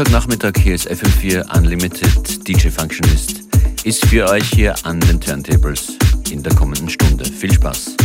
Montagnachmittag hier ist FM4 Unlimited DJ Functionist. Ist für euch hier an den Turntables in der kommenden Stunde. Viel Spaß.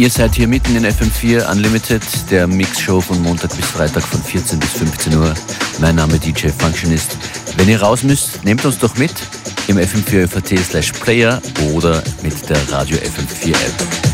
Ihr seid hier mitten in FM4 Unlimited, der Mix-Show von Montag bis Freitag von 14 bis 15 Uhr. Mein Name DJ Functionist. Wenn ihr raus müsst, nehmt uns doch mit im FM4 slash Player oder mit der Radio FM4 App.